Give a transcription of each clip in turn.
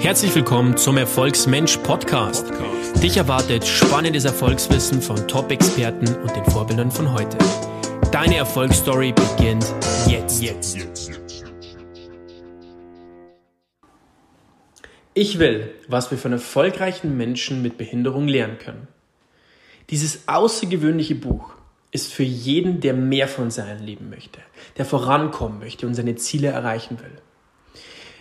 Herzlich willkommen zum Erfolgsmensch Podcast. Dich erwartet spannendes Erfolgswissen von Top-Experten und den Vorbildern von heute. Deine Erfolgsstory beginnt jetzt. jetzt. Ich will, was wir von erfolgreichen Menschen mit Behinderung lernen können. Dieses außergewöhnliche Buch ist für jeden, der mehr von seinem Leben möchte, der vorankommen möchte und seine Ziele erreichen will.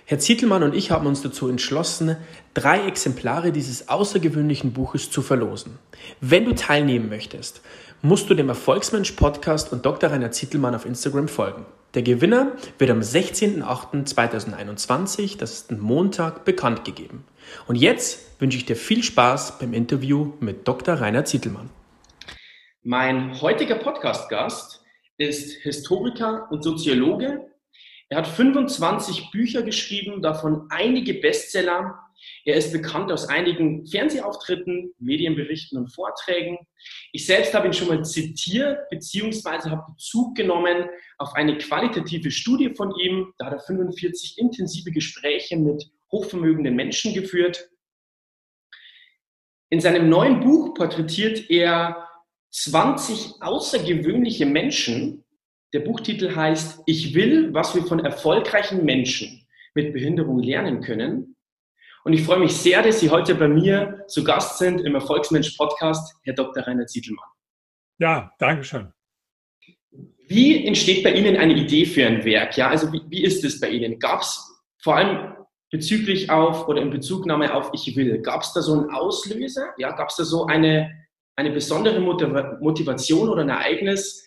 Herr Zietelmann und ich haben uns dazu entschlossen, drei Exemplare dieses außergewöhnlichen Buches zu verlosen. Wenn du teilnehmen möchtest, musst du dem Erfolgsmensch Podcast und Dr. Rainer Zietelmann auf Instagram folgen. Der Gewinner wird am 16.08.2021, das ist ein Montag, bekannt gegeben. Und jetzt wünsche ich dir viel Spaß beim Interview mit Dr. Rainer Zietelmann. Mein heutiger Podcast-Gast ist Historiker und Soziologe er hat 25 Bücher geschrieben, davon einige Bestseller. Er ist bekannt aus einigen Fernsehauftritten, Medienberichten und Vorträgen. Ich selbst habe ihn schon mal zitiert, beziehungsweise habe Bezug genommen auf eine qualitative Studie von ihm. Da hat er 45 intensive Gespräche mit hochvermögenden Menschen geführt. In seinem neuen Buch porträtiert er 20 außergewöhnliche Menschen, der Buchtitel heißt Ich will, was wir von erfolgreichen Menschen mit Behinderung lernen können. Und ich freue mich sehr, dass Sie heute bei mir zu Gast sind im Erfolgsmensch Podcast, Herr Dr. Rainer Zietelmann. Ja, danke schön. Wie entsteht bei Ihnen eine Idee für ein Werk? Ja, also wie, wie ist es bei Ihnen? Gab es vor allem bezüglich auf oder in Bezugnahme auf Ich will, gab es da so einen Auslöser? Ja, gab es da so eine, eine besondere Motivation oder ein Ereignis,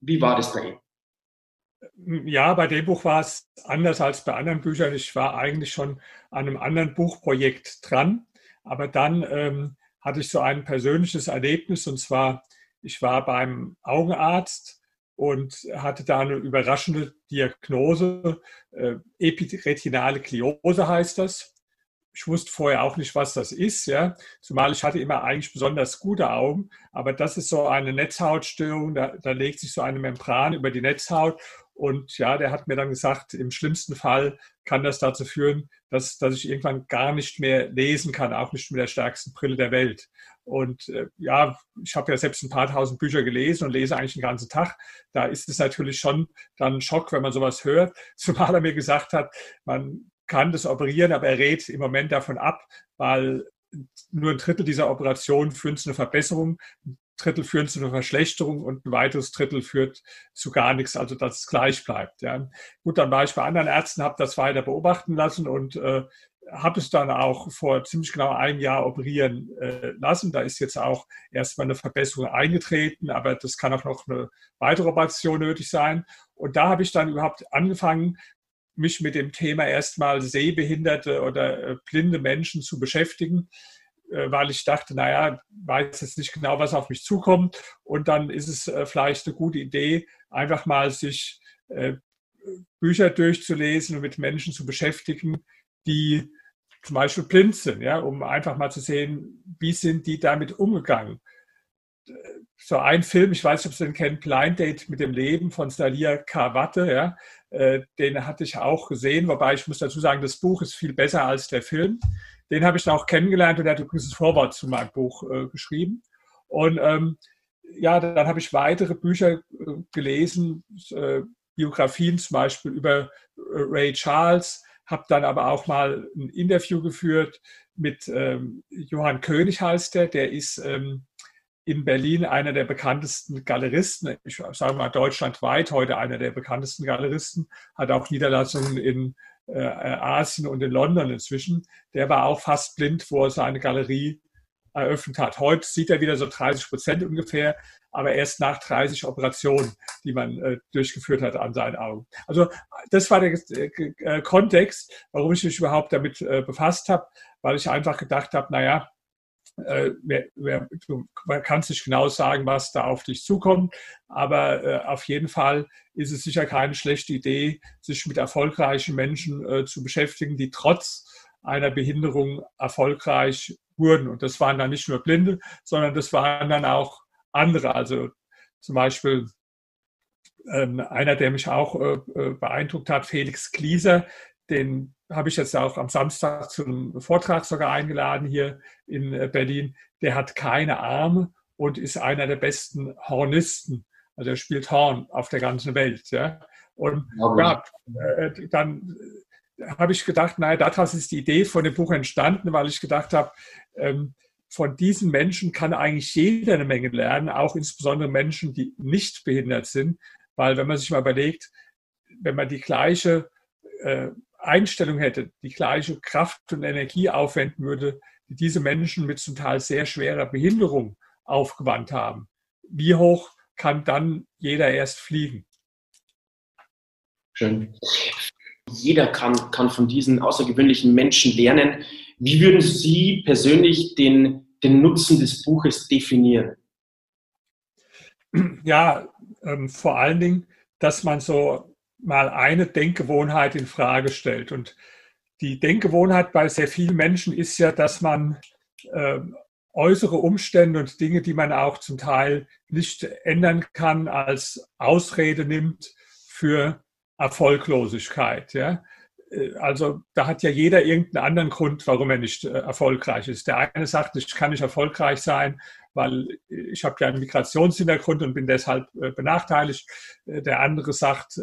wie war das bei Ihnen? Ja, bei dem Buch war es anders als bei anderen Büchern. Ich war eigentlich schon an einem anderen Buchprojekt dran, aber dann ähm, hatte ich so ein persönliches Erlebnis und zwar, ich war beim Augenarzt und hatte da eine überraschende Diagnose, äh, epiretinale Kliose heißt das ich wusste vorher auch nicht, was das ist, ja. Zumal ich hatte immer eigentlich besonders gute Augen, aber das ist so eine Netzhautstörung, da, da legt sich so eine Membran über die Netzhaut und ja, der hat mir dann gesagt, im schlimmsten Fall kann das dazu führen, dass, dass ich irgendwann gar nicht mehr lesen kann, auch nicht mit der stärksten Brille der Welt. Und äh, ja, ich habe ja selbst ein paar tausend Bücher gelesen und lese eigentlich den ganzen Tag. Da ist es natürlich schon dann ein Schock, wenn man sowas hört. Zumal er mir gesagt hat, man kann das operieren, aber er rät im Moment davon ab, weil nur ein Drittel dieser Operationen führen zu einer Verbesserung, ein Drittel führen zu einer Verschlechterung und ein weiteres Drittel führt zu gar nichts, also dass es gleich bleibt. Ja. Gut, dann war ich bei anderen Ärzten, habe das weiter beobachten lassen und äh, habe es dann auch vor ziemlich genau einem Jahr operieren äh, lassen. Da ist jetzt auch erstmal eine Verbesserung eingetreten, aber das kann auch noch eine weitere Operation nötig sein. Und da habe ich dann überhaupt angefangen, mich mit dem Thema erstmal sehbehinderte oder äh, blinde Menschen zu beschäftigen, äh, weil ich dachte, naja, weiß jetzt nicht genau, was auf mich zukommt. Und dann ist es äh, vielleicht eine gute Idee, einfach mal sich Bücher durchzulesen und mit Menschen zu beschäftigen, die zum Beispiel blind sind, ja, um einfach mal zu sehen, wie sind die damit umgegangen. So ein Film, ich weiß nicht, ob Sie den kennen, Blind Date mit dem Leben von Stalia Karwatte, ja, äh, den hatte ich auch gesehen, wobei ich muss dazu sagen, das Buch ist viel besser als der Film. Den habe ich dann auch kennengelernt und er hat übrigens das Vorwort zu meinem Buch äh, geschrieben. Und ähm, ja, dann habe ich weitere Bücher äh, gelesen, äh, Biografien zum Beispiel über äh, Ray Charles, habe dann aber auch mal ein Interview geführt mit ähm, Johann König heißt der, der ist ähm, in Berlin einer der bekanntesten Galeristen, ich sage mal deutschlandweit heute einer der bekanntesten Galeristen, hat auch Niederlassungen in äh, Asien und in London inzwischen. Der war auch fast blind, wo er seine Galerie eröffnet hat. Heute sieht er wieder so 30 Prozent ungefähr, aber erst nach 30 Operationen, die man äh, durchgeführt hat an seinen Augen. Also das war der äh, Kontext, warum ich mich überhaupt damit äh, befasst habe, weil ich einfach gedacht habe, naja, äh, wer, wer, du kannst nicht genau sagen, was da auf dich zukommt, aber äh, auf jeden Fall ist es sicher keine schlechte Idee, sich mit erfolgreichen Menschen äh, zu beschäftigen, die trotz einer Behinderung erfolgreich wurden. Und das waren dann nicht nur Blinde, sondern das waren dann auch andere. Also zum Beispiel ähm, einer, der mich auch äh, äh, beeindruckt hat, Felix Klieser, den habe ich jetzt auch am Samstag zu einem Vortrag sogar eingeladen hier in äh, Berlin. Der hat keine Arme und ist einer der besten Hornisten. Also er spielt Horn auf der ganzen Welt. Ja. Und ja, äh, dann habe ich gedacht, naja, daraus ist die Idee von dem Buch entstanden, weil ich gedacht habe, ähm, von diesen Menschen kann eigentlich jeder eine Menge lernen, auch insbesondere Menschen, die nicht behindert sind. Weil wenn man sich mal überlegt, wenn man die gleiche äh, Einstellung hätte, die gleiche Kraft und Energie aufwenden würde, die diese Menschen mit zum Teil sehr schwerer Behinderung aufgewandt haben, wie hoch kann dann jeder erst fliegen? Schön. Jeder kann, kann von diesen außergewöhnlichen Menschen lernen. Wie würden Sie persönlich den, den Nutzen des Buches definieren? Ja, ähm, vor allen Dingen, dass man so mal eine Denkgewohnheit in Frage stellt. Und die Denkgewohnheit bei sehr vielen Menschen ist ja, dass man äh, äußere Umstände und Dinge, die man auch zum Teil nicht ändern kann, als Ausrede nimmt für Erfolglosigkeit. Ja? Äh, also da hat ja jeder irgendeinen anderen Grund, warum er nicht äh, erfolgreich ist. Der eine sagt, ich kann nicht erfolgreich sein, weil ich habe ja einen Migrationshintergrund und bin deshalb äh, benachteiligt. Der andere sagt,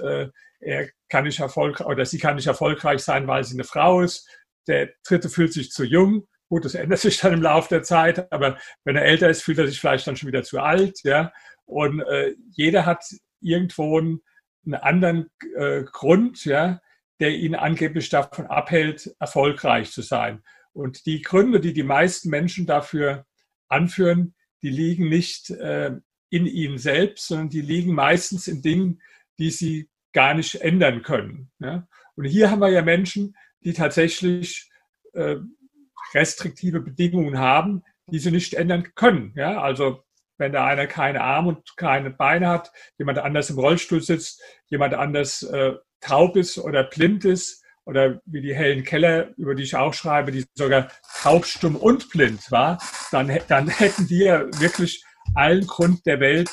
er kann nicht erfolgreich oder sie kann nicht erfolgreich sein, weil sie eine Frau ist. Der dritte fühlt sich zu jung. Gut, das ändert sich dann im Laufe der Zeit, aber wenn er älter ist, fühlt er sich vielleicht dann schon wieder zu alt. Ja? Und äh, jeder hat irgendwo einen, anderen äh, Grund, ja, der ihn angeblich davon abhält, erfolgreich zu sein. Und die Gründe, die die meisten Menschen dafür anführen, die liegen nicht äh, in ihnen selbst, sondern die liegen meistens in Dingen, die sie gar nicht ändern können. Ja? Und hier haben wir ja Menschen, die tatsächlich äh, restriktive Bedingungen haben, die sie nicht ändern können. Ja? Also wenn da einer keine Arme und keine Beine hat, jemand anders im Rollstuhl sitzt, jemand anders äh, taub ist oder blind ist oder wie die Helen Keller, über die ich auch schreibe, die sogar taub, stumm und blind war, dann, dann hätten ja wirklich allen Grund der Welt,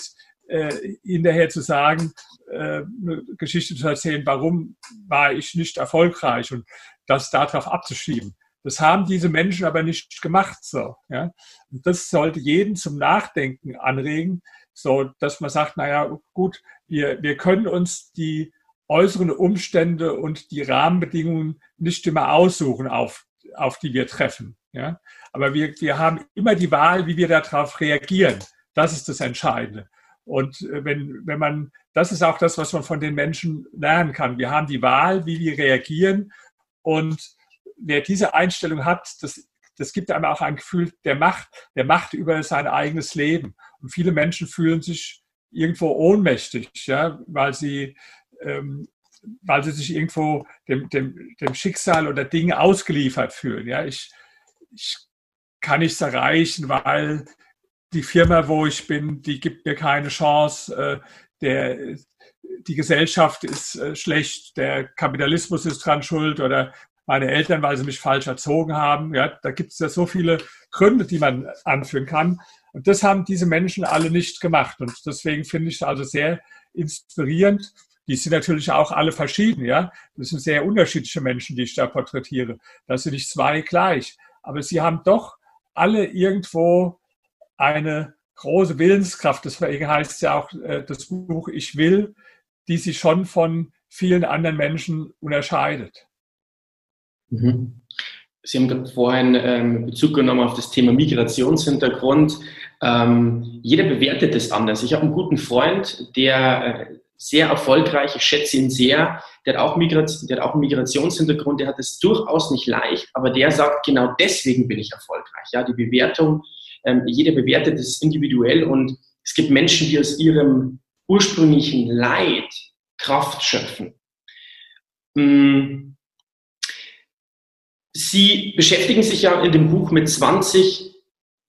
äh, hinterher zu sagen, eine Geschichte zu erzählen, warum war ich nicht erfolgreich und das darauf abzuschieben. Das haben diese Menschen aber nicht gemacht so. Ja? Und das sollte jeden zum Nachdenken anregen, so dass man sagt, naja, gut, wir, wir können uns die äußeren Umstände und die Rahmenbedingungen nicht immer aussuchen, auf, auf die wir treffen. Ja? Aber wir, wir haben immer die Wahl, wie wir darauf reagieren. Das ist das Entscheidende. Und äh, wenn, wenn man, das ist auch das, was man von den Menschen lernen kann. Wir haben die Wahl, wie wir reagieren. Und wer diese Einstellung hat, das, das gibt einem auch ein Gefühl der Macht, der Macht über sein eigenes Leben. Und viele Menschen fühlen sich irgendwo ohnmächtig, ja, weil sie, ähm, weil sie sich irgendwo dem, dem, dem Schicksal oder Dingen ausgeliefert fühlen. Ja, ich, ich kann nichts erreichen, weil die Firma, wo ich bin, die gibt mir keine Chance. Äh, der, die Gesellschaft ist äh, schlecht, der Kapitalismus ist dran schuld oder meine Eltern, weil sie mich falsch erzogen haben. Ja, da gibt es ja so viele Gründe, die man anführen kann. Und das haben diese Menschen alle nicht gemacht. Und deswegen finde ich es also sehr inspirierend. Die sind natürlich auch alle verschieden, ja. Das sind sehr unterschiedliche Menschen, die ich da porträtiere. Das sind nicht zwei gleich. Aber sie haben doch alle irgendwo eine große Willenskraft. Deswegen heißt ja auch äh, das Buch Ich will, die sich schon von vielen anderen Menschen unterscheidet. Mhm. Sie haben vorhin ähm, Bezug genommen auf das Thema Migrationshintergrund. Ähm, jeder bewertet es anders. Ich habe einen guten Freund, der äh, sehr erfolgreich, ich schätze ihn sehr, der hat, auch der hat auch einen Migrationshintergrund, der hat es durchaus nicht leicht, aber der sagt, genau deswegen bin ich erfolgreich. Ja, die Bewertung, ähm, jeder bewertet es individuell und es gibt Menschen, die aus ihrem ursprünglichen Leid Kraft schöpfen. Hm Sie beschäftigen sich ja in dem Buch mit 20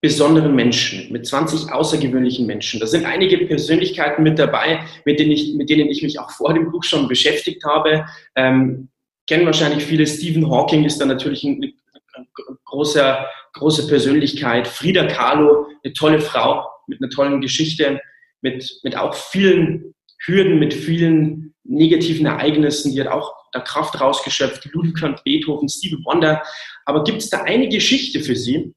besonderen Menschen, mit 20 außergewöhnlichen Menschen. Da sind einige Persönlichkeiten mit dabei, mit denen ich, mit denen ich mich auch vor dem Buch schon beschäftigt habe. Ähm, kennen wahrscheinlich viele. Stephen Hawking ist da natürlich ein, ein großer, große Persönlichkeit. Frida Kahlo, eine tolle Frau mit einer tollen Geschichte, mit, mit auch vielen Hürden, mit vielen negativen Ereignissen. Die hat auch da Kraft rausgeschöpft. Ludwig Beethoven, Stevie Wonder. Aber gibt es da eine Geschichte für Sie,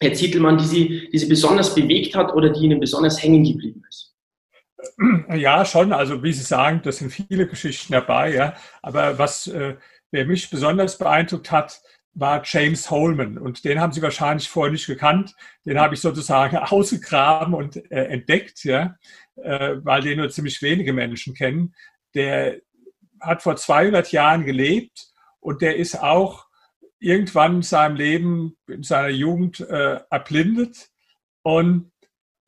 Herr Zietelmann, die Sie, die Sie besonders bewegt hat oder die Ihnen besonders hängen geblieben ist? Ja, schon. Also wie Sie sagen, das sind viele Geschichten dabei. Ja. Aber was äh, wer mich besonders beeindruckt hat, war James Holman. Und den haben Sie wahrscheinlich vorher nicht gekannt. Den habe ich sozusagen ausgegraben und äh, entdeckt, ja, äh, weil den nur ziemlich wenige Menschen kennen. Der hat vor 200 Jahren gelebt und der ist auch irgendwann in seinem Leben, in seiner Jugend äh, erblindet. Und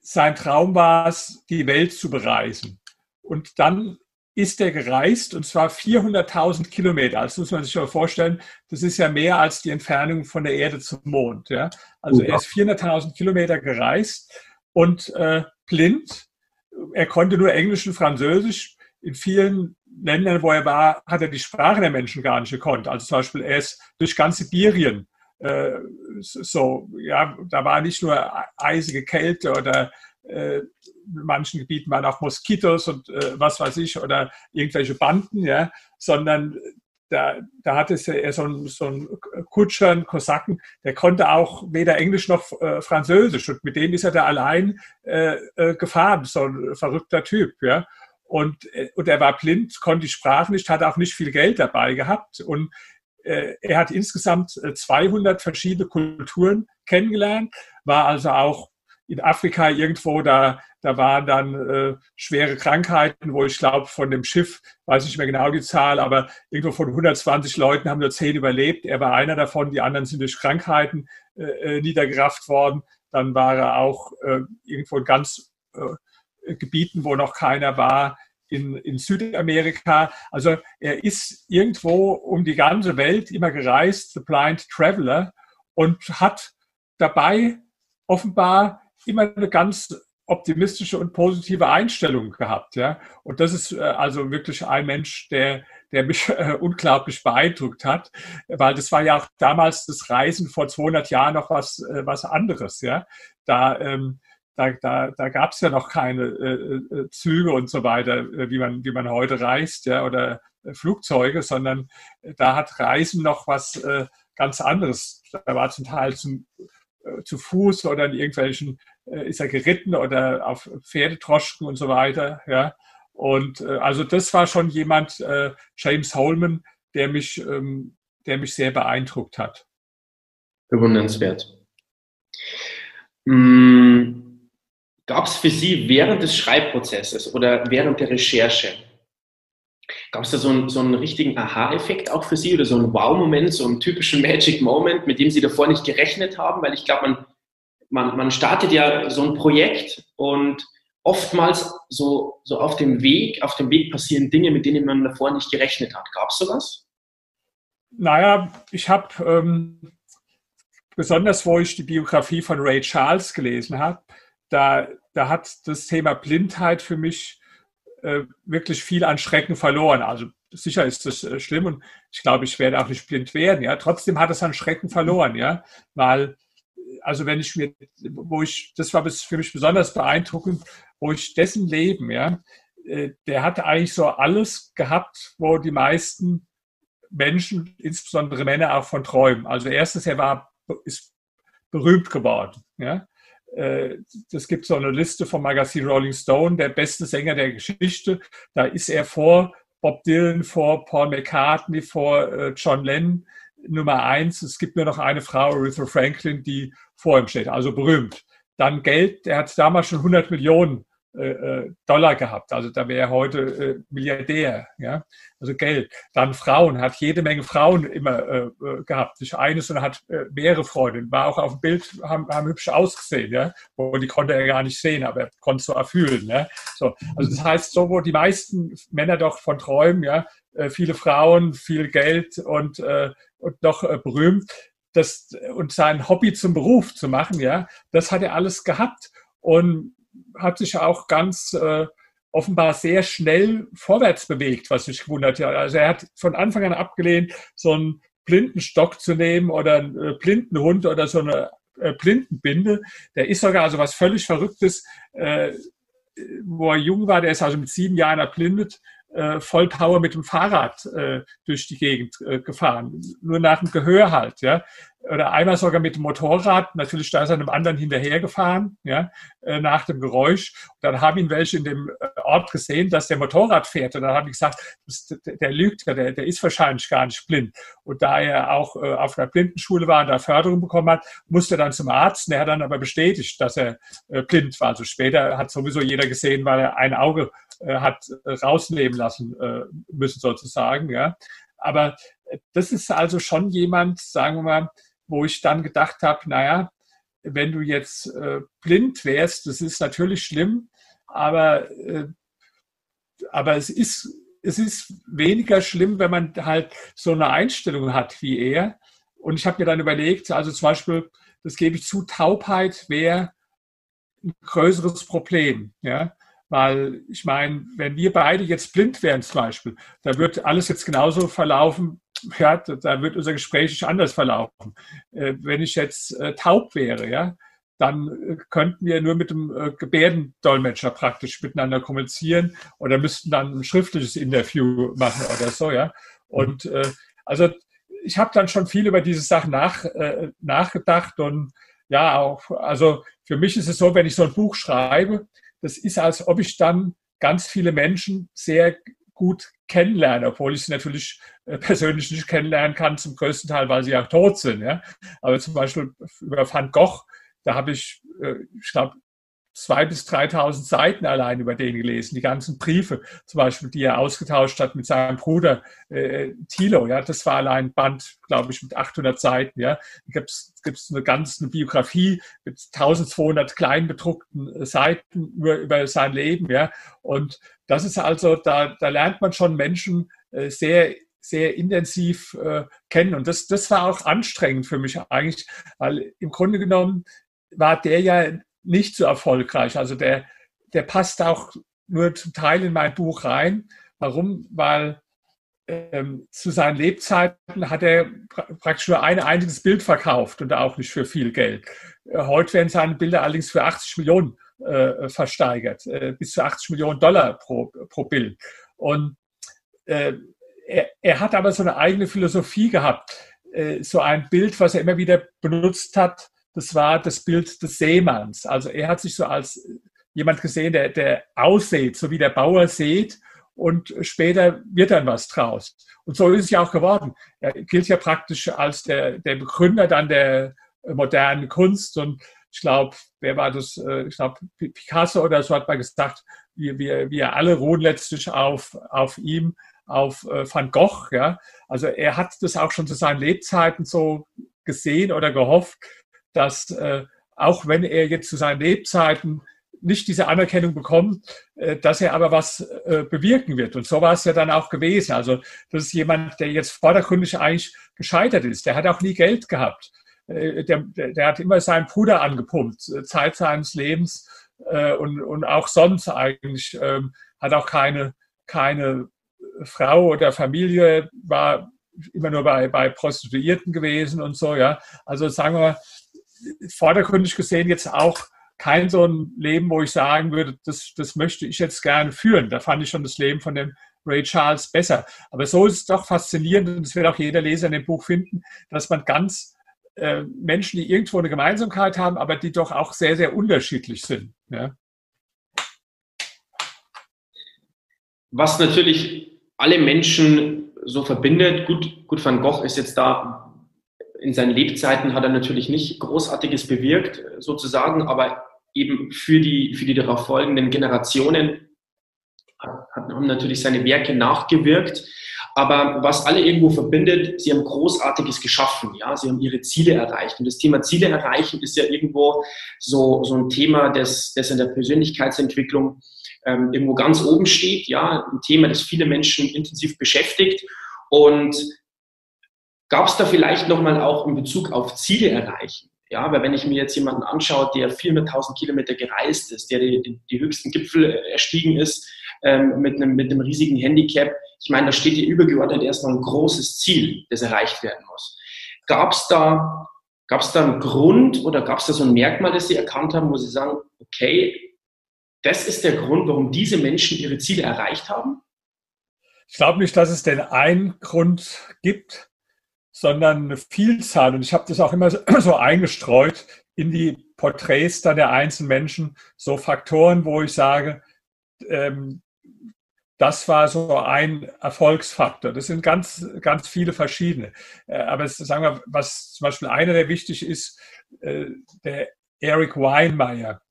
sein Traum war es, die Welt zu bereisen. Und dann ist er gereist und zwar 400.000 Kilometer. Das muss man sich mal vorstellen. Das ist ja mehr als die Entfernung von der Erde zum Mond. Ja? Also er ist 400.000 Kilometer gereist und äh, blind. Er konnte nur Englisch und Französisch. In vielen Ländern, wo er war, hat er die Sprache der Menschen gar nicht gekonnt. Also zum Beispiel er ist durch ganz Sibirien äh, so, ja, da war nicht nur eisige Kälte oder in manchen Gebieten waren auch Moskitos und äh, was weiß ich oder irgendwelche Banden, ja, sondern da, da hatte er so einen, so einen Kutscher, einen Kosaken, der konnte auch weder Englisch noch äh, Französisch und mit dem ist er da allein äh, äh, gefahren, so ein verrückter Typ, ja. Und, äh, und er war blind, konnte die Sprache nicht, hat auch nicht viel Geld dabei gehabt und äh, er hat insgesamt 200 verschiedene Kulturen kennengelernt, war also auch in Afrika irgendwo, da, da waren dann äh, schwere Krankheiten, wo ich glaube, von dem Schiff, weiß nicht mehr genau die Zahl, aber irgendwo von 120 Leuten haben nur 10 überlebt. Er war einer davon, die anderen sind durch Krankheiten äh, äh, niedergerafft worden. Dann war er auch äh, irgendwo in ganz äh, Gebieten, wo noch keiner war, in, in Südamerika. Also er ist irgendwo um die ganze Welt immer gereist, The Blind Traveler, und hat dabei offenbar immer eine ganz optimistische und positive Einstellung gehabt. Ja? Und das ist äh, also wirklich ein Mensch, der, der mich äh, unglaublich beeindruckt hat, weil das war ja auch damals das Reisen vor 200 Jahren noch was, äh, was anderes. Ja? Da, ähm, da, da, da gab es ja noch keine Züge und so weiter, wie man, wie man heute reist, ja, oder Flugzeuge, sondern da hat Reisen noch was ganz anderes. Da war zum Teil zum, zu Fuß oder in irgendwelchen ist er geritten oder auf Pferdetroschken und so weiter. Ja. Und äh, also das war schon jemand, äh, James Holman, der mich, ähm, der mich sehr beeindruckt hat. Bewundernswert. Hm, Gab es für Sie während des Schreibprozesses oder während der Recherche, gab es da so einen, so einen richtigen Aha-Effekt auch für Sie oder so einen Wow-Moment, so einen typischen Magic Moment, mit dem Sie davor nicht gerechnet haben? Weil ich glaube, man man, man startet ja so ein Projekt und oftmals so, so auf dem Weg, auf dem Weg passieren Dinge, mit denen man davor nicht gerechnet hat. Gab es sowas? Naja, ich habe ähm, besonders, wo ich die Biografie von Ray Charles gelesen habe, da, da hat das Thema Blindheit für mich äh, wirklich viel an Schrecken verloren. Also sicher ist das äh, schlimm und ich glaube, ich werde auch nicht blind werden. Ja, trotzdem hat es an Schrecken verloren, ja, weil also wenn ich mir, wo ich, das war für mich besonders beeindruckend, wo ich dessen Leben, ja, äh, der hatte eigentlich so alles gehabt, wo die meisten Menschen, insbesondere Männer, auch von träumen. Also erstens, er war, ist berühmt geworden, ja. Es äh, gibt so eine Liste vom Magazin Rolling Stone, der beste Sänger der Geschichte. Da ist er vor Bob Dylan, vor Paul McCartney, vor äh, John Lennon Nummer eins. Es gibt nur noch eine Frau, Aretha Franklin, die vor ihm steht, also berühmt. Dann Geld, er hat damals schon 100 Millionen Dollar gehabt, also da wäre er heute äh, Milliardär, ja, also Geld. Dann Frauen, hat jede Menge Frauen immer äh, äh gehabt, nicht eines, sondern hat äh, mehrere Freundinnen, war auch auf dem Bild, haben, haben hübsch ausgesehen, ja, und die konnte er gar nicht sehen, aber er konnte es so erfühlen, ja. So, also das heißt, so wo die meisten Männer doch von träumen, ja, viele Frauen, viel Geld und, und noch berühmt, das, und sein Hobby zum Beruf zu machen, ja, das hat er alles gehabt. Und hat sich auch ganz äh, offenbar sehr schnell vorwärts bewegt, was mich gewundert hat. Also er hat von Anfang an abgelehnt, so einen Blindenstock zu nehmen oder einen äh, Blindenhund oder so eine äh, Blindenbinde. Der ist sogar also was völlig Verrücktes. Äh, wo er jung war, der ist also mit sieben Jahren erblindet, äh, Vollpower mit dem Fahrrad äh, durch die Gegend äh, gefahren. Nur nach dem Gehör halt, ja. Oder einmal sogar mit dem Motorrad, natürlich da ist er einem anderen hinterhergefahren, ja, äh, nach dem Geräusch. Und dann haben ihn welche in dem äh, Ort gesehen, dass der Motorrad fährt. Und dann haben die gesagt, der, lügt der, der ist wahrscheinlich gar nicht blind. Und da er auch äh, auf einer Blindenschule war und da Förderung bekommen hat, musste er dann zum Arzt. Und er hat dann aber bestätigt, dass er blind war. Also später hat sowieso jeder gesehen, weil er ein Auge hat äh, rausnehmen lassen äh, müssen sozusagen. Ja. Aber das ist also schon jemand, sagen wir mal, wo ich dann gedacht habe, naja, wenn du jetzt äh, blind wärst, das ist natürlich schlimm, aber, äh, aber es, ist, es ist weniger schlimm, wenn man halt so eine Einstellung hat wie er. Und ich habe mir dann überlegt, also zum Beispiel, das gebe ich zu, Taubheit wäre ein größeres Problem. Ja? Weil ich meine, wenn wir beide jetzt blind wären zum Beispiel, da wird alles jetzt genauso verlaufen, ja, da wird unser Gespräch nicht anders verlaufen. Äh, wenn ich jetzt äh, taub wäre, ja, dann äh, könnten wir nur mit dem Gebärdendolmetscher praktisch miteinander kommunizieren oder müssten dann ein schriftliches Interview machen oder so, ja. Und äh, also ich habe dann schon viel über diese Sachen nach, äh, nachgedacht und ja, auch, also für mich ist es so, wenn ich so ein Buch schreibe, das ist, als ob ich dann ganz viele Menschen sehr gut kennenlerne, obwohl ich sie natürlich äh, persönlich nicht kennenlernen kann, zum größten Teil, weil sie auch tot sind. Ja? Aber zum Beispiel über Van Gogh, da habe ich, äh, ich glaube, zwei bis 3.000 Seiten allein über den gelesen, die ganzen Briefe zum Beispiel, die er ausgetauscht hat mit seinem Bruder äh, Thilo, ja, das war allein ein Band, glaube ich, mit 800 Seiten, ja. Gibt's gibt's eine ganze Biografie mit 1200 klein bedruckten äh, Seiten über, über sein Leben, ja. Und das ist also, da, da lernt man schon Menschen äh, sehr sehr intensiv äh, kennen. Und das, das war auch anstrengend für mich eigentlich, weil im Grunde genommen war der ja nicht so erfolgreich. Also der, der passt auch nur zum Teil in mein Buch rein. Warum? Weil ähm, zu seinen Lebzeiten hat er praktisch nur ein einziges Bild verkauft und auch nicht für viel Geld. Äh, heute werden seine Bilder allerdings für 80 Millionen äh, versteigert, äh, bis zu 80 Millionen Dollar pro, pro Bild. Und äh, er, er, hat aber so eine eigene Philosophie gehabt. Äh, so ein Bild, was er immer wieder benutzt hat, das war das Bild des Seemanns. Also er hat sich so als jemand gesehen, der, der aussät, so wie der Bauer sät und später wird dann was draus. Und so ist es ja auch geworden. Er gilt ja praktisch als der, der Begründer dann der modernen Kunst und ich glaube, wer war das? Äh, ich glaube, Picasso oder so hat mal gesagt, wir, wir, wir alle ruhen letztlich auf, auf ihm, auf äh, Van Gogh. Ja? Also er hat das auch schon zu seinen Lebzeiten so gesehen oder gehofft, dass äh, auch wenn er jetzt zu seinen Lebzeiten nicht diese Anerkennung bekommt, äh, dass er aber was äh, bewirken wird. Und so war es ja dann auch gewesen. Also das ist jemand, der jetzt vordergründig eigentlich gescheitert ist. Der hat auch nie Geld gehabt. Äh, der, der hat immer seinen Bruder angepumpt, äh, Zeit seines Lebens äh, und, und auch sonst eigentlich ähm, hat auch keine, keine Frau oder Familie, war immer nur bei, bei Prostituierten gewesen und so, ja. Also sagen wir mal, vordergründig gesehen jetzt auch kein so ein Leben, wo ich sagen würde, das, das möchte ich jetzt gerne führen. Da fand ich schon das Leben von dem Ray Charles besser. Aber so ist es doch faszinierend und das wird auch jeder Leser in dem Buch finden, dass man ganz äh, Menschen, die irgendwo eine Gemeinsamkeit haben, aber die doch auch sehr, sehr unterschiedlich sind. Ja. Was natürlich alle Menschen so verbindet, gut, gut, Van Gogh ist jetzt da in seinen Lebzeiten hat er natürlich nicht Großartiges bewirkt, sozusagen, aber eben für die, für die darauf folgenden Generationen haben natürlich seine Werke nachgewirkt. Aber was alle irgendwo verbindet, sie haben Großartiges geschaffen, ja, sie haben ihre Ziele erreicht. Und das Thema Ziele erreichen ist ja irgendwo so, so ein Thema, das, das in der Persönlichkeitsentwicklung ähm, irgendwo ganz oben steht, ja, ein Thema, das viele Menschen intensiv beschäftigt. Und Gab es da vielleicht nochmal auch in Bezug auf Ziele erreichen? Ja, weil wenn ich mir jetzt jemanden anschaue, der 400.000 Kilometer gereist ist, der die, die, höchsten Gipfel erstiegen ist, ähm, mit, einem, mit einem riesigen Handicap, ich meine, da steht hier übergeordnet erstmal ein großes Ziel, das erreicht werden muss. Gab es da, gab's da einen Grund oder gab es da so ein Merkmal, das Sie erkannt haben, wo Sie sagen, okay, das ist der Grund, warum diese Menschen ihre Ziele erreicht haben? Ich glaube nicht, dass es den einen Grund gibt, sondern eine Vielzahl. Und ich habe das auch immer so eingestreut in die Porträts dann der einzelnen Menschen, so Faktoren, wo ich sage, ähm, das war so ein Erfolgsfaktor. Das sind ganz, ganz viele verschiedene. Äh, aber es, sagen wir, was zum Beispiel einer, der wichtig ist, äh, der Eric Weinmeier,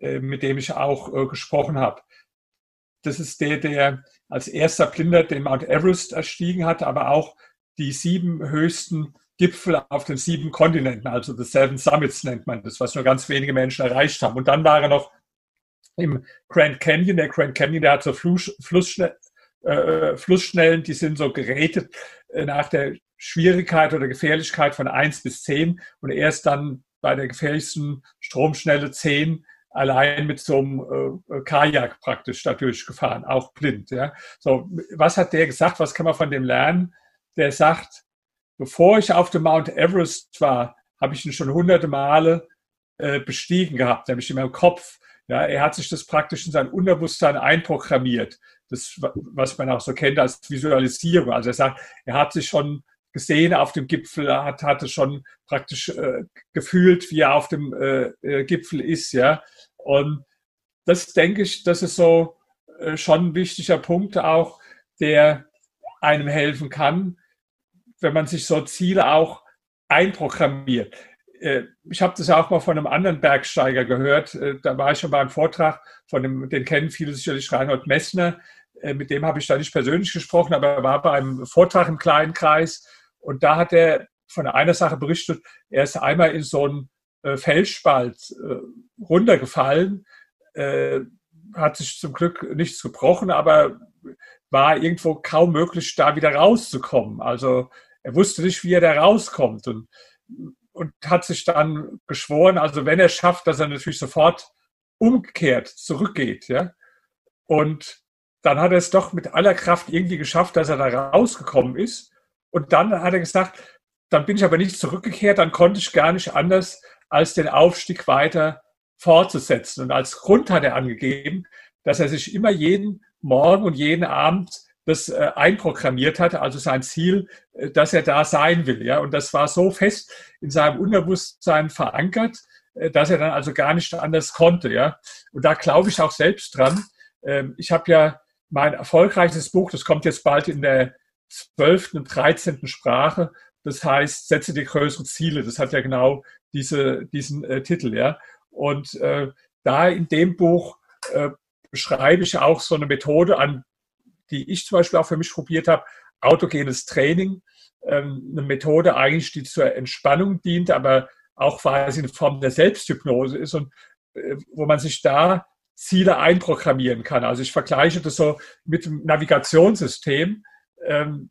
äh, mit dem ich auch gesprochen habe. Das ist der, der als erster Blinder den Mount Everest erstiegen hat, aber auch die sieben höchsten Gipfel auf den sieben Kontinenten, also the Seven Summits nennt man das, was nur ganz wenige Menschen erreicht haben. Und dann war er noch im Grand Canyon. Der Grand Canyon, der hat so Fluss, Flussschnell, äh, Flussschnellen, die sind so gerätet äh, nach der Schwierigkeit oder Gefährlichkeit von eins bis zehn und erst dann bei der gefährlichsten Stromschnelle zehn allein mit so einem äh, Kajak praktisch da durchgefahren, auch blind. Ja. So, was hat der gesagt? Was kann man von dem lernen? Der sagt, bevor ich auf dem Mount Everest war, habe ich ihn schon hunderte Male äh, bestiegen gehabt, nämlich in meinem Kopf. Ja, er hat sich das praktisch in sein Unterbewusstsein einprogrammiert. Das, was man auch so kennt als Visualisierung. Also er sagt, er hat sich schon gesehen auf dem Gipfel, hat, hatte schon praktisch äh, gefühlt, wie er auf dem äh, äh, Gipfel ist, ja. Und das denke ich, das ist so äh, schon ein wichtiger Punkt auch, der einem helfen kann, wenn man sich so Ziele auch einprogrammiert. Äh, ich habe das auch mal von einem anderen Bergsteiger gehört. Äh, da war ich schon beim Vortrag von dem, den kennen viele sicherlich, Reinhold Messner. Mit dem habe ich da nicht persönlich gesprochen, aber er war beim Vortrag im kleinen Kreis und da hat er von einer Sache berichtet, er ist einmal in so einen äh, Felsspalt äh, runtergefallen, äh, hat sich zum Glück nichts gebrochen, aber war irgendwo kaum möglich, da wieder rauszukommen. Also er wusste nicht, wie er da rauskommt und, und hat sich dann geschworen, also wenn er schafft, dass er natürlich sofort umkehrt, zurückgeht. Ja? Und dann hat er es doch mit aller Kraft irgendwie geschafft, dass er da rausgekommen ist. Und dann hat er gesagt, dann bin ich aber nicht zurückgekehrt, dann konnte ich gar nicht anders, als den Aufstieg weiter fortzusetzen. Und als Grund hat er angegeben, dass er sich immer jeden Morgen und jeden Abend das äh, einprogrammiert hat, also sein Ziel, äh, dass er da sein will. Ja? Und das war so fest in seinem Unterbewusstsein verankert, äh, dass er dann also gar nicht anders konnte. Ja? Und da glaube ich auch selbst dran. Ähm, ich habe ja mein erfolgreiches Buch, das kommt jetzt bald in der 12. und 13. Sprache. Das heißt, setze dir größere Ziele. Das hat ja genau diese, diesen äh, Titel, ja. Und äh, da in dem Buch äh, beschreibe ich auch so eine Methode an, die ich zum Beispiel auch für mich probiert habe, autogenes Training. Ähm, eine Methode eigentlich, die zur Entspannung dient, aber auch quasi in Form der Selbsthypnose ist und äh, wo man sich da Ziele einprogrammieren kann. Also ich vergleiche das so mit dem Navigationssystem ähm,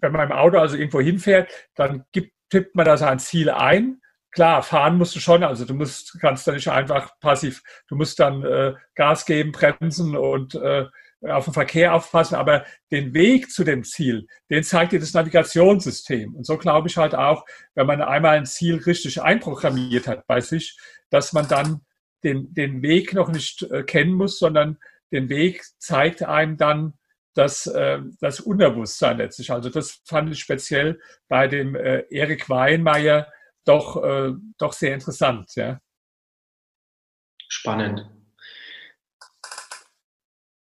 wenn man im Auto also irgendwo hinfährt, dann gibt, tippt man da sein Ziel ein. Klar, fahren musst du schon, also du musst, kannst da nicht einfach passiv, du musst dann äh, Gas geben, bremsen und äh, auf den Verkehr aufpassen, aber den Weg zu dem Ziel, den zeigt dir das Navigationssystem. Und so glaube ich halt auch, wenn man einmal ein Ziel richtig einprogrammiert hat bei sich, dass man dann den, den Weg noch nicht äh, kennen muss, sondern den Weg zeigt einem dann das, äh, das Unterbewusstsein letztlich. Also das fand ich speziell bei dem äh, Erik Weinmeier doch, äh, doch sehr interessant. Ja. Spannend.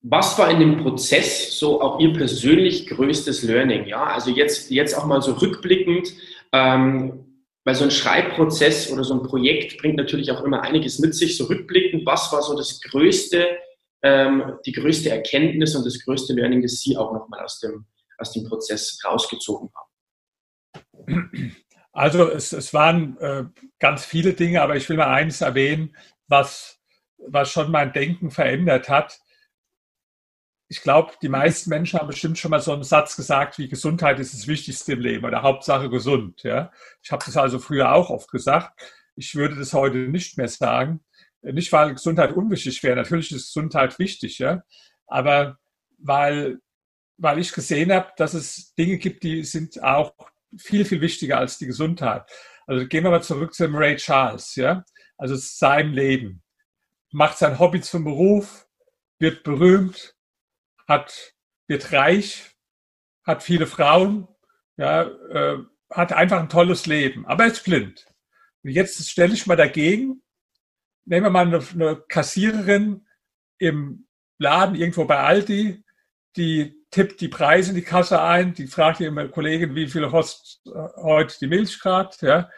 Was war in dem Prozess so auch Ihr persönlich größtes Learning? Ja, also jetzt, jetzt auch mal so rückblickend, ähm, weil so ein Schreibprozess oder so ein Projekt bringt natürlich auch immer einiges mit sich. So rückblickend, was war so das größte ähm, die größte Erkenntnis und das größte Learning, das Sie auch nochmal aus dem, aus dem Prozess rausgezogen haben? Also es, es waren äh, ganz viele Dinge, aber ich will mal eines erwähnen, was, was schon mein Denken verändert hat. Ich glaube, die meisten Menschen haben bestimmt schon mal so einen Satz gesagt, wie Gesundheit ist das Wichtigste im Leben oder Hauptsache gesund. Ja? Ich habe das also früher auch oft gesagt. Ich würde das heute nicht mehr sagen. Nicht, weil Gesundheit unwichtig wäre, natürlich ist Gesundheit wichtig, ja, aber weil, weil ich gesehen habe, dass es Dinge gibt, die sind auch viel, viel wichtiger als die Gesundheit. Also gehen wir mal zurück zu Ray Charles, ja, also seinem Leben. macht sein Hobby zum Beruf, wird berühmt, hat, wird reich, hat viele Frauen, ja, äh, hat einfach ein tolles Leben, aber er ist blind. Und jetzt stelle ich mal dagegen, nehmen wir mal eine, eine Kassiererin im Laden irgendwo bei Aldi, die tippt die Preise in die Kasse ein, die fragt ihre Kollegin, wie viel kostet äh, heute die Milch gerade, ja.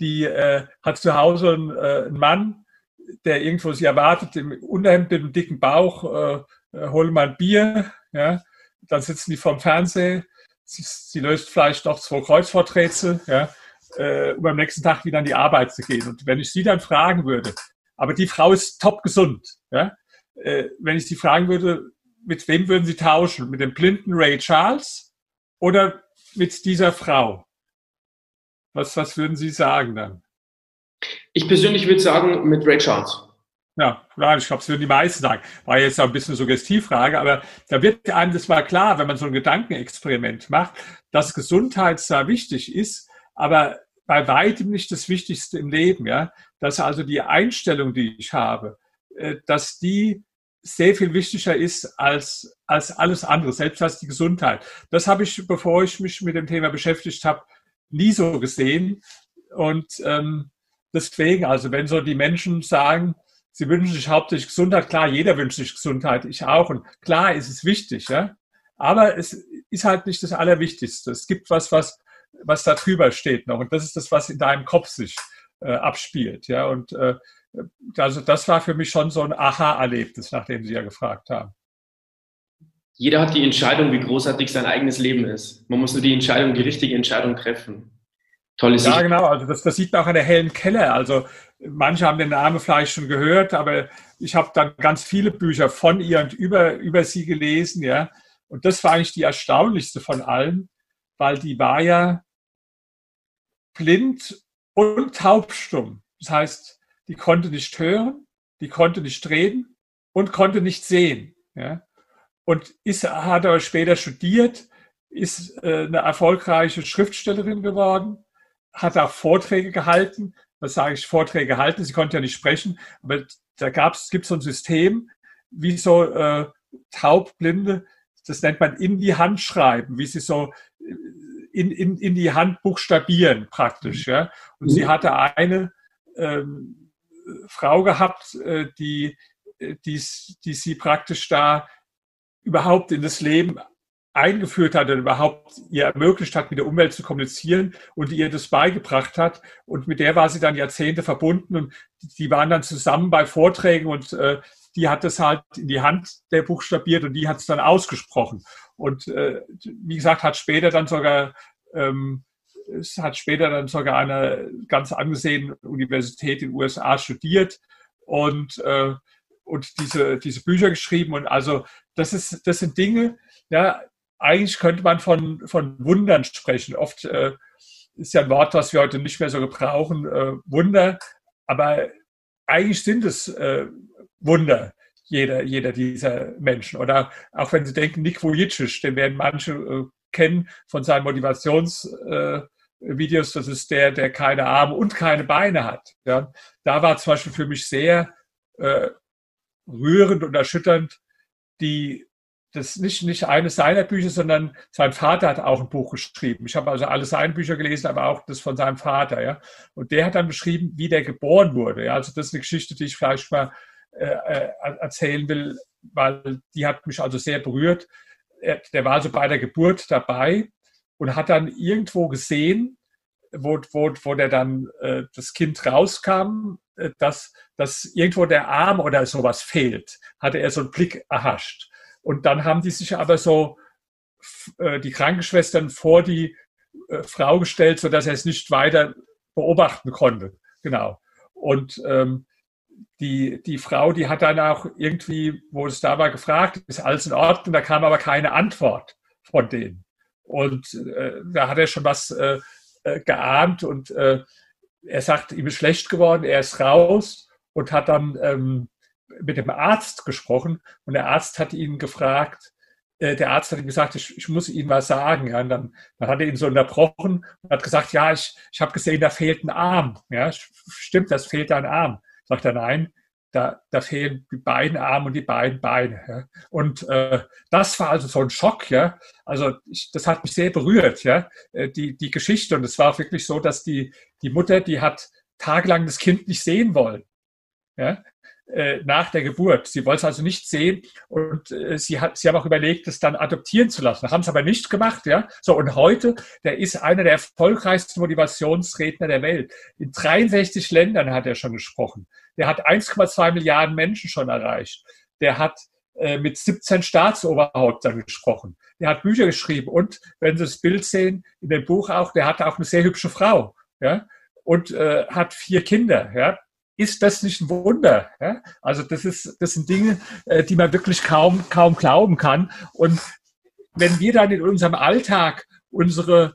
Die äh, hat zu Hause einen, äh, einen, Mann, der irgendwo sie erwartet, im Unterhemd mit einem dicken Bauch, äh, äh, hol mal ein Bier, ja. Dann sitzen die vorm Fernseher, sie, sie löst vielleicht noch zwei Kreuzworträtsel, ja, äh, um am nächsten Tag wieder an die Arbeit zu gehen. Und wenn ich sie dann fragen würde, aber die Frau ist top gesund, ja, äh, wenn ich sie fragen würde, mit wem würden Sie tauschen? Mit dem blinden Ray Charles oder mit dieser Frau? Was, was würden Sie sagen dann? Ich persönlich würde sagen, mit Ray Charles. Ja, ich glaube, es würden die meisten sagen. War jetzt auch ein bisschen eine Suggestivfrage, aber da wird einem das mal klar, wenn man so ein Gedankenexperiment macht, dass Gesundheit zwar wichtig ist, aber bei weitem nicht das Wichtigste im Leben, ja. Dass also die Einstellung, die ich habe, äh, dass die sehr viel wichtiger ist als, als alles andere, selbst als die Gesundheit. Das habe ich, bevor ich mich mit dem Thema beschäftigt habe, nie so gesehen. Und ähm, deswegen, also wenn so die Menschen sagen, sie wünschen sich hauptsächlich Gesundheit, klar, jeder wünscht sich Gesundheit, ich auch. Und klar ist es wichtig, ja. Aber es ist halt nicht das Allerwichtigste. Es gibt was, was, was da drüber steht noch. Und das ist das, was in deinem Kopf sich äh, abspielt, ja. Und äh, also das war für mich schon so ein Aha-Erlebnis, nachdem Sie ja gefragt haben. Jeder hat die Entscheidung, wie großartig sein eigenes Leben ist. Man muss nur die Entscheidung, die richtige Entscheidung treffen. Tolles Ja, genau. Also das, das sieht man auch an der Helen Keller. Also manche haben den Namen vielleicht schon gehört, aber ich habe dann ganz viele Bücher von ihr und über, über sie gelesen, ja. Und das war eigentlich die erstaunlichste von allen, weil die war ja blind und taubstumm. Das heißt, die konnte nicht hören, die konnte nicht reden und konnte nicht sehen. Ja? Und ist, hat aber später studiert, ist äh, eine erfolgreiche Schriftstellerin geworden, hat auch Vorträge gehalten. Was sage ich, Vorträge gehalten? Sie konnte ja nicht sprechen, aber da gab es gibt so ein System, wie so äh, Taubblinde, das nennt man in die Hand schreiben, wie sie so äh, in, in, in die Hand buchstabieren praktisch. Ja? Und sie mhm. hatte eine ähm, Frau gehabt, äh, die, äh, die, die sie praktisch da überhaupt in das Leben eingeführt hat und überhaupt ihr ermöglicht hat, mit der Umwelt zu kommunizieren und ihr das beigebracht hat. Und mit der war sie dann Jahrzehnte verbunden und die waren dann zusammen bei Vorträgen und äh, die hat es halt in die Hand der buchstabiert und die hat es dann ausgesprochen. Und äh, wie gesagt, hat später dann sogar ähm, es hat später dann sogar an einer ganz angesehenen Universität in den USA studiert und, äh, und diese, diese Bücher geschrieben. Und also das, ist, das sind Dinge, ja, eigentlich könnte man von, von Wundern sprechen. Oft äh, ist ja ein Wort, was wir heute nicht mehr so gebrauchen, äh, Wunder, aber eigentlich sind es äh, Wunder, jeder, jeder dieser Menschen. Oder auch wenn Sie denken, Nick Vujicic, den werden manche äh, kennen von seinen Motivations- äh, das ist der, der keine Arme und keine Beine hat. Ja, da war zum Beispiel für mich sehr äh, rührend und erschütternd, die das nicht, nicht eines seiner Bücher, sondern sein Vater hat auch ein Buch geschrieben. Ich habe also alle seine Bücher gelesen, aber auch das von seinem Vater. Ja. Und der hat dann beschrieben, wie der geboren wurde. Ja. Also das ist eine Geschichte, die ich vielleicht mal äh, äh erzählen will, weil die hat mich also sehr berührt. Er, der war also bei der Geburt dabei und hat dann irgendwo gesehen, wo, wo, wo der dann äh, das Kind rauskam, äh, dass, dass irgendwo der Arm oder sowas fehlt, hatte er so einen Blick erhascht. Und dann haben die sich aber so äh, die Krankenschwestern vor die äh, Frau gestellt, so dass er es nicht weiter beobachten konnte. Genau. Und ähm, die, die Frau, die hat dann auch irgendwie, wo es da war, gefragt, ist alles in Ordnung? Da kam aber keine Antwort von denen. Und äh, da hat er schon was äh, äh, geahnt und äh, er sagt, ihm ist schlecht geworden, er ist raus und hat dann ähm, mit dem Arzt gesprochen und der Arzt hat ihn gefragt, äh, der Arzt hat ihm gesagt, ich, ich muss Ihnen was sagen. Ja, und dann, dann hat er ihn so unterbrochen und hat gesagt, ja, ich, ich habe gesehen, da fehlt ein Arm. Ja, stimmt, das fehlt ein Arm. Sagt er, nein, da, da fehlen die beiden Arme und die beiden Beine. Ja. Und äh, das war also so ein Schock, ja. Also ich, das hat mich sehr berührt, ja, äh, die, die Geschichte. Und es war wirklich so, dass die, die Mutter, die hat tagelang das Kind nicht sehen wollen. Ja, äh, nach der Geburt. Sie wollte es also nicht sehen und äh, sie, hat, sie haben auch überlegt, es dann adoptieren zu lassen. Haben es aber nicht gemacht. Ja? So, und heute, der ist einer der erfolgreichsten Motivationsredner der Welt. In 63 Ländern hat er schon gesprochen. Der hat 1,2 Milliarden Menschen schon erreicht. Der hat äh, mit 17 Staatsoberhauptern gesprochen. Der hat Bücher geschrieben und, wenn Sie das Bild sehen, in dem Buch auch, der hat auch eine sehr hübsche Frau. Ja? Und äh, hat vier Kinder. Ja? Ist das nicht ein Wunder? Ja? Also das ist, das sind Dinge, äh, die man wirklich kaum, kaum glauben kann. Und wenn wir dann in unserem Alltag unsere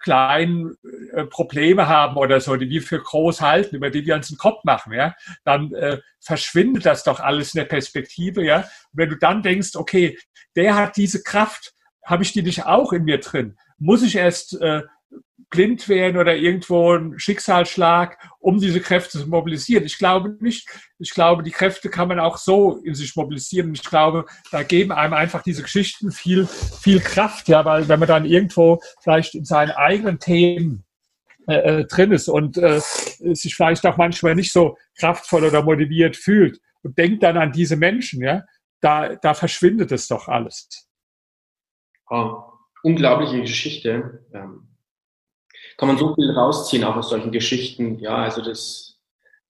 kleinen äh, Probleme haben oder so, die wir für groß halten, über die wir uns den Kopf machen, ja, dann äh, verschwindet das doch alles in der Perspektive, ja. Wenn du dann denkst, okay, der hat diese Kraft, habe ich die nicht auch in mir drin? Muss ich erst äh, blind werden oder irgendwo ein Schicksalsschlag, um diese Kräfte zu mobilisieren. Ich glaube nicht. Ich glaube, die Kräfte kann man auch so in sich mobilisieren. Ich glaube, da geben einem einfach diese Geschichten viel, viel Kraft, ja, weil wenn man dann irgendwo vielleicht in seinen eigenen Themen äh, äh drin ist und äh, sich vielleicht auch manchmal nicht so kraftvoll oder motiviert fühlt und denkt dann an diese Menschen, ja, da, da verschwindet es doch alles. Oh, unglaubliche Geschichte. Ähm kann man so viel rausziehen, auch aus solchen Geschichten. Ja, also das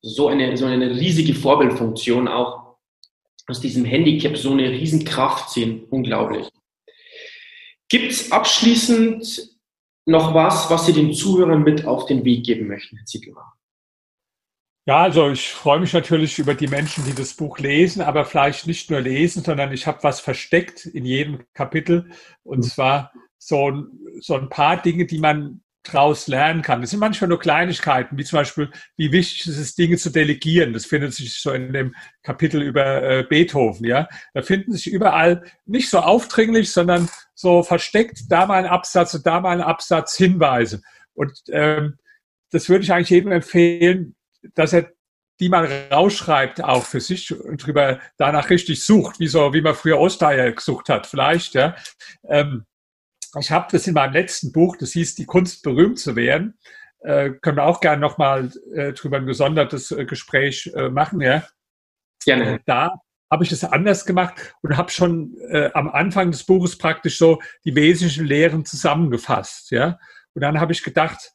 so eine, so eine riesige Vorbildfunktion auch aus diesem Handicap so eine Riesenkraft ziehen. Unglaublich. Gibt es abschließend noch was, was Sie den Zuhörern mit auf den Weg geben möchten, Herr Ziegelmann? Ja, also ich freue mich natürlich über die Menschen, die das Buch lesen, aber vielleicht nicht nur lesen, sondern ich habe was versteckt in jedem Kapitel und zwar so, so ein paar Dinge, die man draus lernen kann. Das sind manchmal nur Kleinigkeiten, wie zum Beispiel, wie wichtig es ist, Dinge zu delegieren. Das findet sich so in dem Kapitel über äh, Beethoven, ja. Da finden sich überall nicht so aufdringlich, sondern so versteckt da mal ein Absatz und da mal ein Absatz Hinweise. Und ähm, das würde ich eigentlich jedem empfehlen, dass er die mal rausschreibt auch für sich und drüber danach richtig sucht, wie so, wie man früher Osteier gesucht hat, vielleicht, ja. Ähm, ich habe das in meinem letzten Buch, das hieß Die Kunst berühmt zu werden. Äh, können wir auch gerne nochmal äh, drüber ein gesondertes äh, Gespräch äh, machen, ja. Gerne. Äh, da habe ich das anders gemacht und habe schon äh, am Anfang des Buches praktisch so die wesentlichen Lehren zusammengefasst, ja. Und dann habe ich gedacht,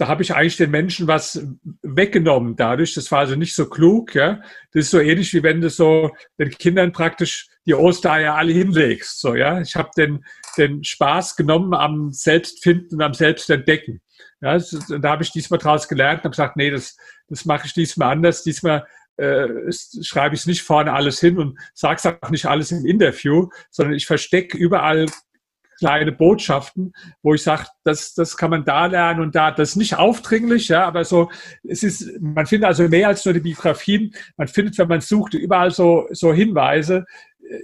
da habe ich eigentlich den Menschen was weggenommen dadurch. Das war also nicht so klug. Ja? Das ist so ähnlich wie wenn du so den Kindern praktisch die Ostereier alle hinlegst. So, ja? Ich habe den, den Spaß genommen am Selbstfinden und am Selbstentdecken. Ja, da habe ich diesmal draus gelernt und habe gesagt, nee, das, das mache ich diesmal anders. Diesmal äh, schreibe ich es nicht vorne alles hin und sage es auch nicht alles im Interview, sondern ich verstecke überall kleine Botschaften, wo ich sage, das, das kann man da lernen und da. Das ist nicht aufdringlich, ja, aber so, es ist, man findet also mehr als nur die Biografien. Man findet, wenn man sucht, überall so, so Hinweise,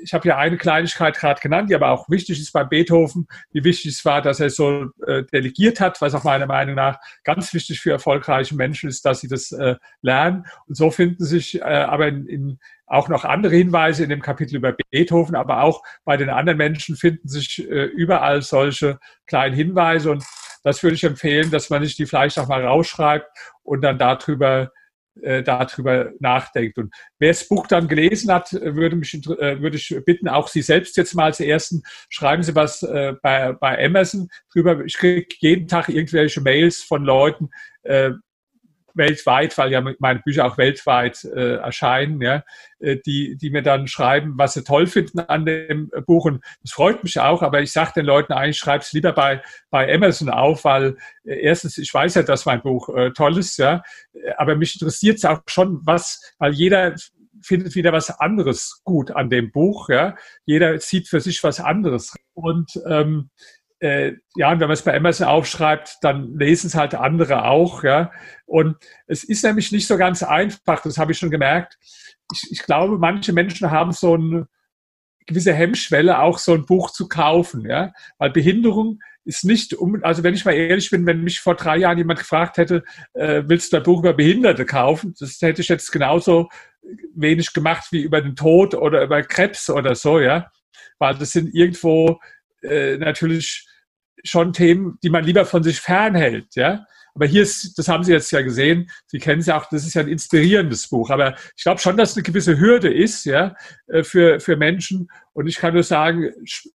ich habe ja eine Kleinigkeit gerade genannt, die aber auch wichtig ist bei Beethoven, wie wichtig es war, dass er so äh, delegiert hat, was auch meiner Meinung nach ganz wichtig für erfolgreiche Menschen ist, dass sie das äh, lernen. Und so finden sich äh, aber in, in auch noch andere Hinweise in dem Kapitel über Beethoven, aber auch bei den anderen Menschen finden sich äh, überall solche kleinen Hinweise. Und das würde ich empfehlen, dass man sich die vielleicht auch mal rausschreibt und dann darüber äh, darüber nachdenkt. Und wer das Buch dann gelesen hat, würde, mich, äh, würde ich bitten, auch Sie selbst jetzt mal als Ersten, schreiben Sie was äh, bei, bei Amazon drüber. Ich kriege jeden Tag irgendwelche Mails von Leuten, äh, weltweit, weil ja meine Bücher auch weltweit äh, erscheinen, ja, äh, die, die mir dann schreiben, was sie toll finden an dem Buch. Und das freut mich auch, aber ich sage den Leuten eigentlich, schreib es lieber bei, bei Amazon auf, weil äh, erstens, ich weiß ja, dass mein Buch äh, toll ist, ja, aber mich interessiert es auch schon, was, weil jeder findet wieder was anderes gut an dem Buch. Ja? Jeder sieht für sich was anderes. Und ähm, äh, ja, und wenn man es bei Amazon aufschreibt, dann lesen es halt andere auch, ja. Und es ist nämlich nicht so ganz einfach, das habe ich schon gemerkt. Ich, ich glaube, manche Menschen haben so eine gewisse Hemmschwelle, auch so ein Buch zu kaufen, ja. Weil Behinderung ist nicht, um, also wenn ich mal ehrlich bin, wenn mich vor drei Jahren jemand gefragt hätte, äh, willst du ein Buch über Behinderte kaufen? Das hätte ich jetzt genauso wenig gemacht wie über den Tod oder über Krebs oder so, ja. Weil das sind irgendwo äh, natürlich schon Themen, die man lieber von sich fernhält, ja. Aber hier ist, das haben Sie jetzt ja gesehen, Sie kennen es ja auch, das ist ja ein inspirierendes Buch. Aber ich glaube schon, dass eine gewisse Hürde ist, ja, äh, für, für Menschen. Und ich kann nur sagen,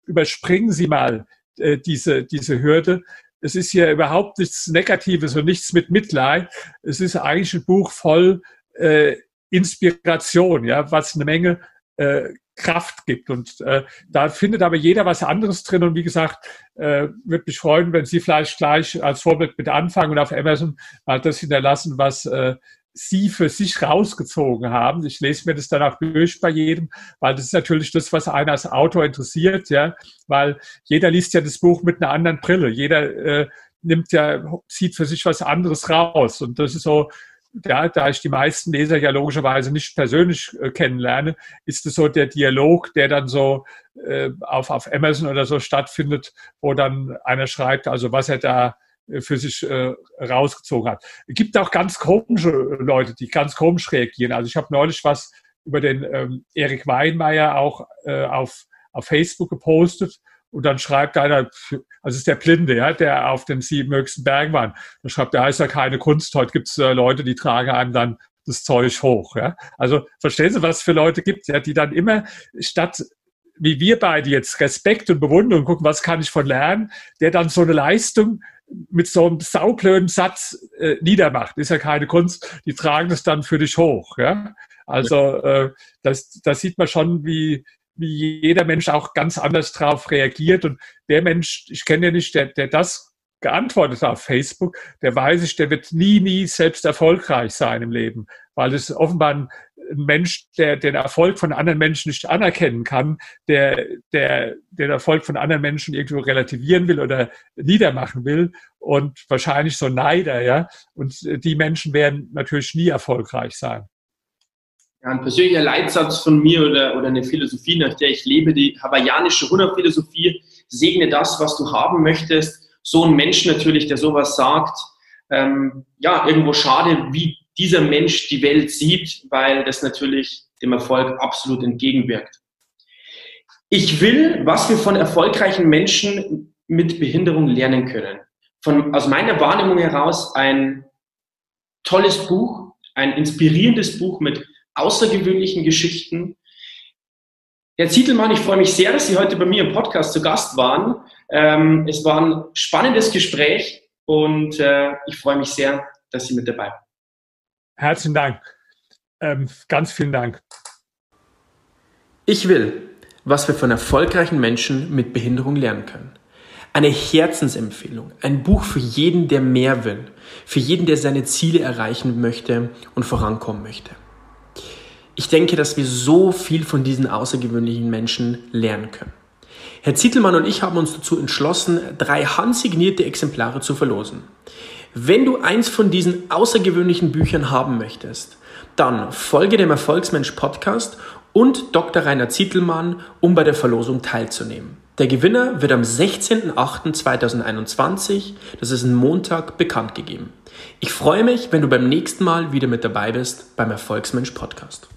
überspringen Sie mal äh, diese, diese Hürde. Es ist hier überhaupt nichts Negatives und nichts mit Mitleid. Es ist eigentlich ein Buch voll äh, Inspiration, ja, was eine Menge äh, Kraft gibt. Und äh, da findet aber jeder was anderes drin. Und wie gesagt, äh, würde mich freuen, wenn Sie vielleicht gleich als Vorbild mit anfangen und auf Amazon mal das hinterlassen, was äh, Sie für sich rausgezogen haben. Ich lese mir das dann auch durch bei jedem, weil das ist natürlich das, was einen als Autor interessiert, ja, weil jeder liest ja das Buch mit einer anderen Brille. Jeder äh, nimmt ja, zieht für sich was anderes raus. Und das ist so ja, da ich die meisten Leser ja logischerweise nicht persönlich äh, kennenlerne, ist es so der Dialog, der dann so äh, auf, auf Amazon oder so stattfindet, wo dann einer schreibt, also was er da äh, für sich äh, rausgezogen hat. Es gibt auch ganz komische Leute, die ganz komisch reagieren. Also ich habe neulich was über den ähm, Erik Weinmeier auch äh, auf, auf Facebook gepostet und dann schreibt einer, also ist der Blinde, ja, der auf den sieben höchsten Bergen war. Dann schreibt, da ist ja keine Kunst. Heute gibt es äh, Leute, die tragen einem dann das Zeug hoch. Ja? Also verstehen Sie, was es für Leute gibt, ja, die dann immer statt wie wir beide jetzt Respekt und Bewunderung gucken, was kann ich von lernen, der dann so eine Leistung mit so einem saublöden Satz äh, niedermacht. Ist ja keine Kunst, die tragen das dann für dich hoch. Ja? Also äh, das, das sieht man schon, wie, wie jeder Mensch auch ganz anders drauf reagiert. Und der Mensch, ich kenne ja nicht, der, der das geantwortet hat auf Facebook, der weiß ich, der wird nie, nie selbst erfolgreich sein im Leben, weil es offenbar ein, ein Mensch, der den Erfolg von anderen Menschen nicht anerkennen kann, der, der den Erfolg von anderen Menschen irgendwo relativieren will oder niedermachen will und wahrscheinlich so Neider, ja. Und die Menschen werden natürlich nie erfolgreich sein ja, ein persönlicher Leitsatz von mir oder, oder eine Philosophie, nach der ich lebe, die hawaiianische Hunderphilosophie, segne das, was du haben möchtest. So ein Mensch natürlich, der sowas sagt, ähm, ja, irgendwo schade, wie dieser Mensch die Welt sieht, weil das natürlich dem Erfolg absolut entgegenwirkt. Ich will, was wir von erfolgreichen Menschen mit Behinderung lernen können. Von, aus meiner Wahrnehmung heraus ein tolles Buch, ein inspirierendes Buch mit außergewöhnlichen Geschichten. Herr Zietelmann, ich freue mich sehr, dass Sie heute bei mir im Podcast zu Gast waren. Ähm, es war ein spannendes Gespräch und äh, ich freue mich sehr, dass Sie mit dabei waren. Herzlichen Dank. Ähm, ganz vielen Dank. Ich will, was wir von erfolgreichen Menschen mit Behinderung lernen können. Eine Herzensempfehlung, ein Buch für jeden, der mehr will, für jeden, der seine Ziele erreichen möchte und vorankommen möchte. Ich denke, dass wir so viel von diesen außergewöhnlichen Menschen lernen können. Herr Zittelmann und ich haben uns dazu entschlossen, drei handsignierte Exemplare zu verlosen. Wenn du eins von diesen außergewöhnlichen Büchern haben möchtest, dann folge dem Erfolgsmensch Podcast und Dr. Rainer Zittelmann, um bei der Verlosung teilzunehmen. Der Gewinner wird am 16.08.2021, das ist ein Montag, bekannt gegeben. Ich freue mich, wenn du beim nächsten Mal wieder mit dabei bist beim Erfolgsmensch Podcast.